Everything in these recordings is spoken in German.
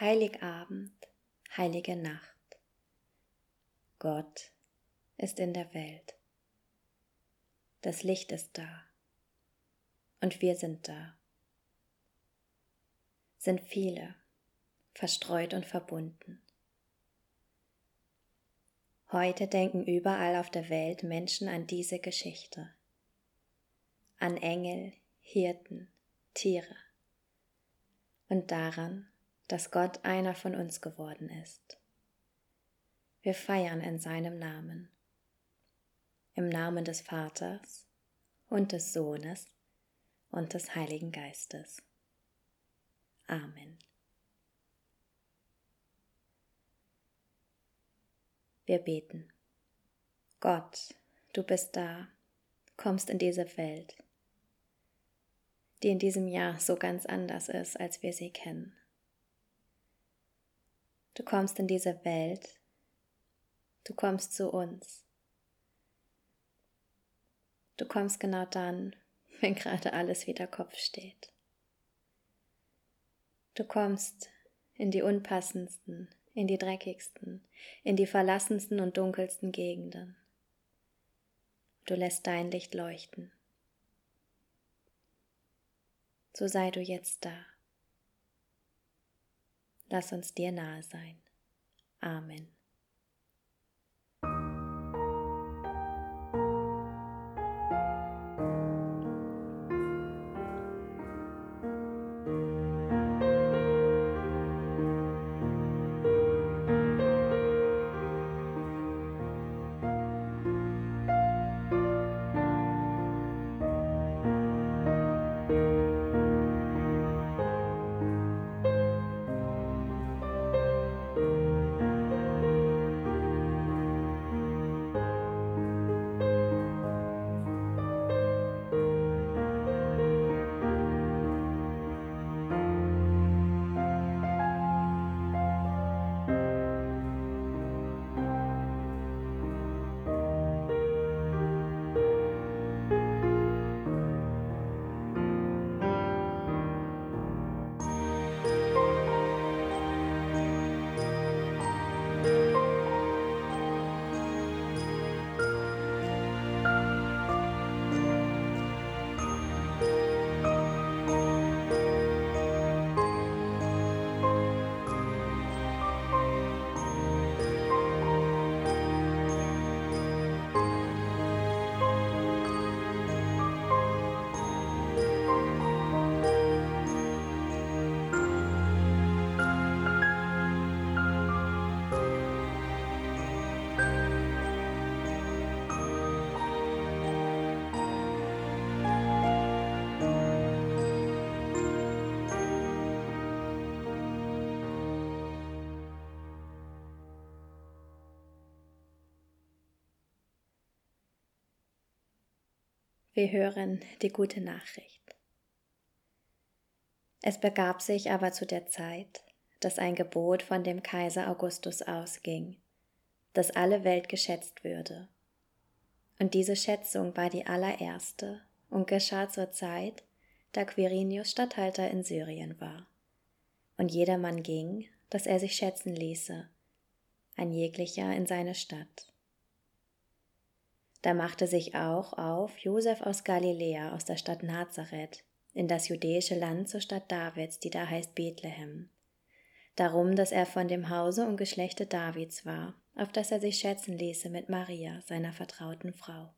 Heiligabend, heilige Nacht. Gott ist in der Welt. Das Licht ist da. Und wir sind da. Sind viele, verstreut und verbunden. Heute denken überall auf der Welt Menschen an diese Geschichte. An Engel, Hirten, Tiere. Und daran, dass Gott einer von uns geworden ist. Wir feiern in seinem Namen. Im Namen des Vaters und des Sohnes und des Heiligen Geistes. Amen. Wir beten. Gott, du bist da, kommst in diese Welt, die in diesem Jahr so ganz anders ist, als wir sie kennen. Du kommst in diese Welt. Du kommst zu uns. Du kommst genau dann, wenn gerade alles wieder Kopf steht. Du kommst in die unpassendsten, in die dreckigsten, in die verlassensten und dunkelsten Gegenden. Du lässt dein Licht leuchten. So sei du jetzt da. Lass uns dir nahe sein. Amen. Wir hören die gute Nachricht. Es begab sich aber zu der Zeit, dass ein Gebot von dem Kaiser Augustus ausging, dass alle Welt geschätzt würde. Und diese Schätzung war die allererste und geschah zur Zeit, da Quirinius Statthalter in Syrien war. Und jedermann ging, dass er sich schätzen ließe, ein jeglicher in seine Stadt. Da machte sich auch auf Josef aus Galiläa, aus der Stadt Nazareth, in das judäische Land zur Stadt Davids, die da heißt Bethlehem. Darum, dass er von dem Hause und Geschlechte Davids war, auf das er sich schätzen ließe mit Maria, seiner vertrauten Frau.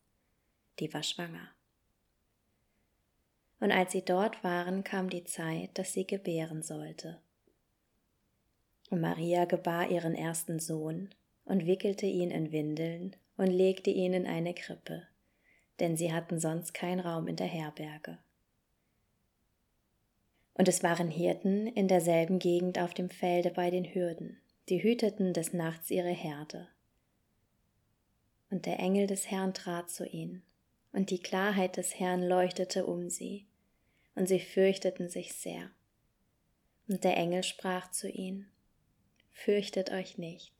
Die war schwanger. Und als sie dort waren, kam die Zeit, dass sie gebären sollte. Und Maria gebar ihren ersten Sohn und wickelte ihn in Windeln und legte ihn in eine Krippe, denn sie hatten sonst keinen Raum in der Herberge. Und es waren Hirten in derselben Gegend auf dem Felde bei den Hürden, die hüteten des Nachts ihre Herde. Und der Engel des Herrn trat zu ihnen, und die Klarheit des Herrn leuchtete um sie, und sie fürchteten sich sehr. Und der Engel sprach zu ihnen, Fürchtet euch nicht,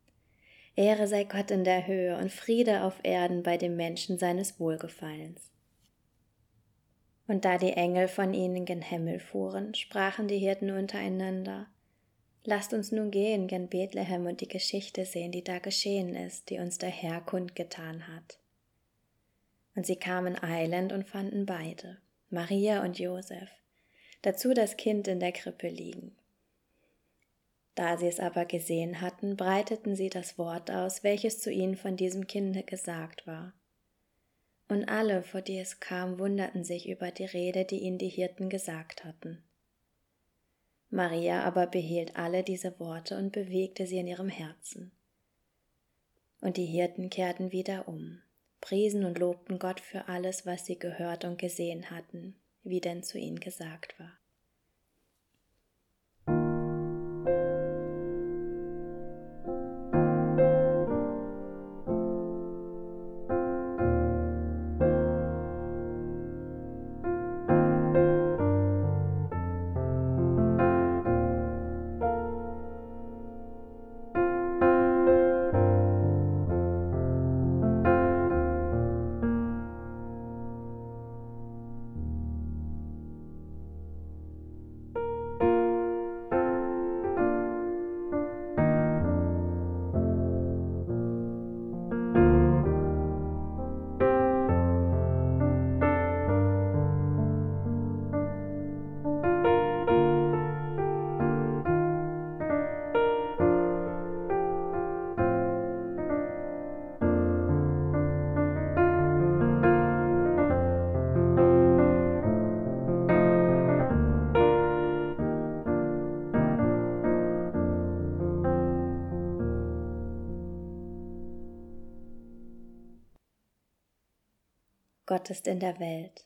Ehre sei Gott in der Höhe und Friede auf Erden bei dem Menschen seines Wohlgefallens. Und da die Engel von ihnen gen Himmel fuhren, sprachen die Hirten untereinander, Lasst uns nun gehen gen Bethlehem und die Geschichte sehen, die da geschehen ist, die uns der Herr kundgetan hat. Und sie kamen eilend und fanden beide, Maria und Josef, dazu das Kind in der Krippe liegen. Da sie es aber gesehen hatten, breiteten sie das Wort aus, welches zu ihnen von diesem Kinde gesagt war. Und alle, vor die es kam, wunderten sich über die Rede, die ihnen die Hirten gesagt hatten. Maria aber behielt alle diese Worte und bewegte sie in ihrem Herzen. Und die Hirten kehrten wieder um, priesen und lobten Gott für alles, was sie gehört und gesehen hatten, wie denn zu ihnen gesagt war. Gott ist in der Welt,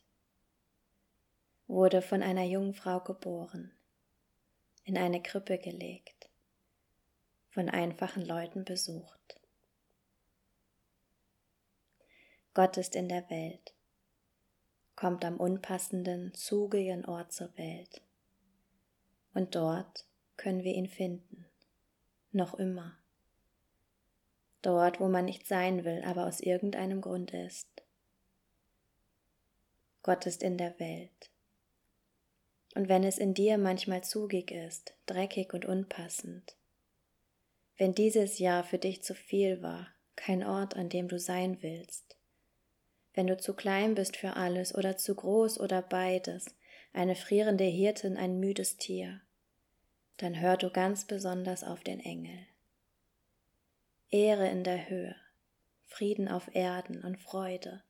wurde von einer Jungfrau geboren, in eine Krippe gelegt, von einfachen Leuten besucht. Gott ist in der Welt, kommt am unpassenden, zugigen Ort zur Welt. Und dort können wir ihn finden, noch immer. Dort, wo man nicht sein will, aber aus irgendeinem Grund ist. Gott ist in der Welt. Und wenn es in dir manchmal zugig ist, dreckig und unpassend, wenn dieses Jahr für dich zu viel war, kein Ort, an dem du sein willst, wenn du zu klein bist für alles oder zu groß oder beides, eine frierende Hirtin, ein müdes Tier, dann hör du ganz besonders auf den Engel. Ehre in der Höhe, Frieden auf Erden und Freude,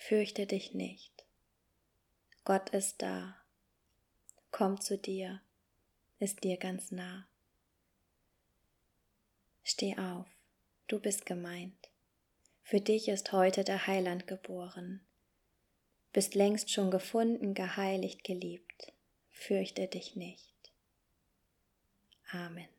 Fürchte dich nicht. Gott ist da. Komm zu dir, ist dir ganz nah. Steh auf, du bist gemeint. Für dich ist heute der Heiland geboren. Bist längst schon gefunden, geheiligt, geliebt. Fürchte dich nicht. Amen.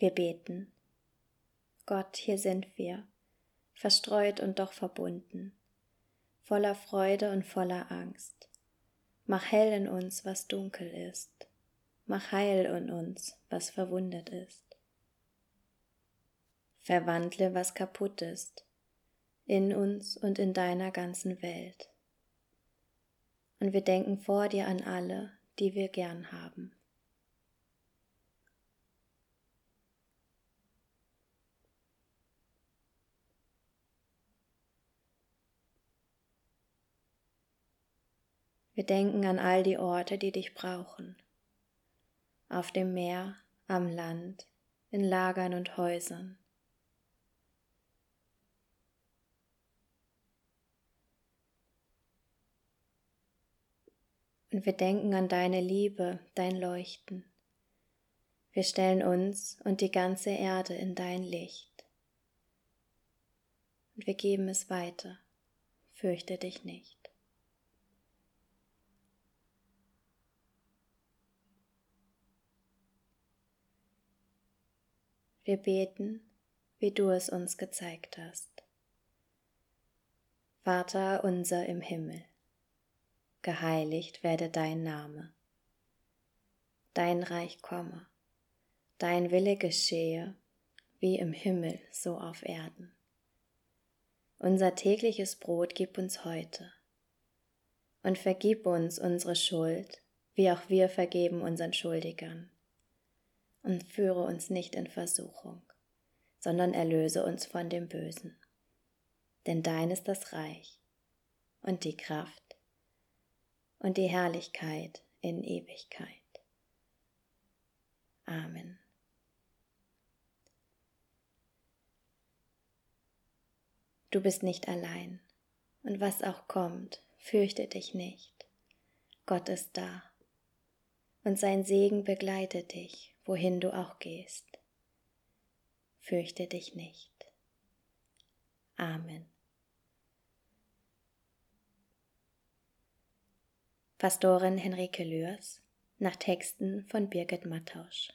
Wir beten. Gott, hier sind wir, verstreut und doch verbunden, voller Freude und voller Angst. Mach hell in uns, was dunkel ist. Mach heil in uns, was verwundet ist. Verwandle, was kaputt ist, in uns und in deiner ganzen Welt. Und wir denken vor dir an alle, die wir gern haben. Wir denken an all die Orte, die dich brauchen. Auf dem Meer, am Land, in Lagern und Häusern. Und wir denken an deine Liebe, dein Leuchten. Wir stellen uns und die ganze Erde in dein Licht. Und wir geben es weiter. Fürchte dich nicht. Wir beten, wie du es uns gezeigt hast. Vater unser im Himmel, geheiligt werde dein Name. Dein Reich komme, dein Wille geschehe, wie im Himmel so auf Erden. Unser tägliches Brot gib uns heute und vergib uns unsere Schuld, wie auch wir vergeben unseren Schuldigern und führe uns nicht in Versuchung, sondern erlöse uns von dem Bösen. Denn dein ist das Reich und die Kraft und die Herrlichkeit in Ewigkeit. Amen. Du bist nicht allein, und was auch kommt, fürchte dich nicht. Gott ist da, und sein Segen begleitet dich wohin du auch gehst. Fürchte dich nicht. Amen. Pastorin Henrike Lührs nach Texten von Birgit Mattausch